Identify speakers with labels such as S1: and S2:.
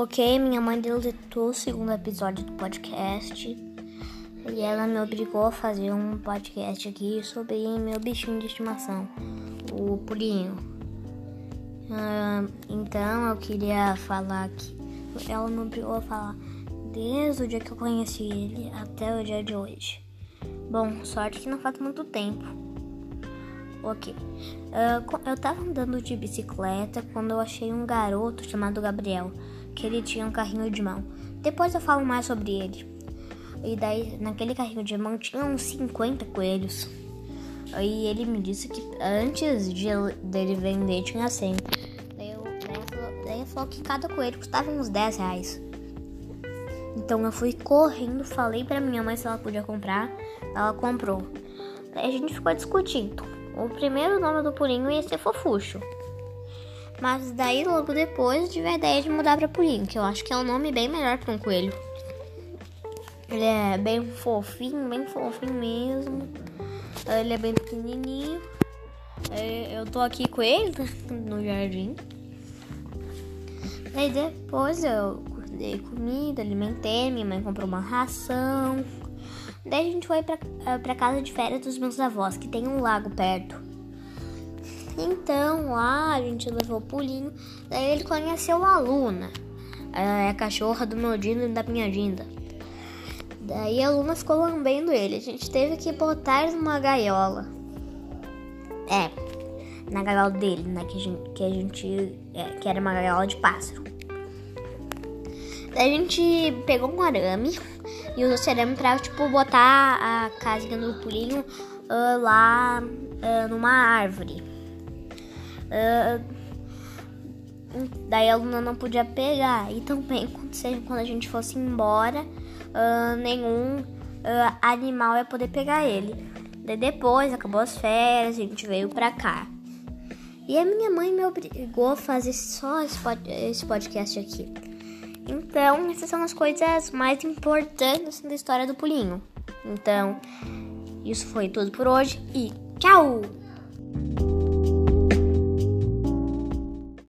S1: Ok, minha mãe deletou o segundo episódio do podcast e ela me obrigou a fazer um podcast aqui sobre meu bichinho de estimação, o pulinho. Então eu queria falar que ela me obrigou a falar desde o dia que eu conheci ele até o dia de hoje. Bom, sorte que não faz muito tempo. Ok. Uh, eu tava andando de bicicleta quando eu achei um garoto chamado Gabriel, que ele tinha um carrinho de mão. Depois eu falo mais sobre ele. E daí, naquele carrinho de mão tinha uns 50 coelhos. Aí ele me disse que antes de dele vender tinha 100. Daí, eu, daí, daí ele falou que cada coelho custava uns 10 reais. Então eu fui correndo, falei pra minha mãe se ela podia comprar. Ela comprou. Daí a gente ficou discutindo. O primeiro nome do purinho ia ser Fofuxo. Mas daí logo depois tive a ideia de mudar pra Purinho, que eu acho que é um nome bem melhor para um coelho. Ele é bem fofinho, bem fofinho mesmo. Ele é bem pequenininho. Eu tô aqui com ele no jardim. Daí depois eu dei comida, alimentei, minha mãe comprou uma ração. Daí a gente foi pra, eh, pra casa de férias dos meus avós, que tem um lago perto. Então lá a gente levou o pulinho, daí ele conheceu a Luna, é a cachorra do meu Dino e da minha Dinda. Daí a Luna ficou lambendo ele, a gente teve que botar ele numa gaiola. É, na gaiola dele, né? Que a gente, que, a gente, é, que era uma gaiola de pássaro. Daí a gente pegou um arame e usou arame pra, tipo, botar a casinha do pulinho uh, lá uh, numa árvore. Uh, daí a Luna não podia pegar. E também quando, quando a gente fosse embora, nenhum animal ia poder pegar ele. Daí depois, acabou as férias, a gente veio pra cá. E a minha mãe me obrigou a fazer só esse podcast aqui. Então, essas são as coisas mais importantes da história do pulinho. Então, isso foi tudo por hoje e tchau!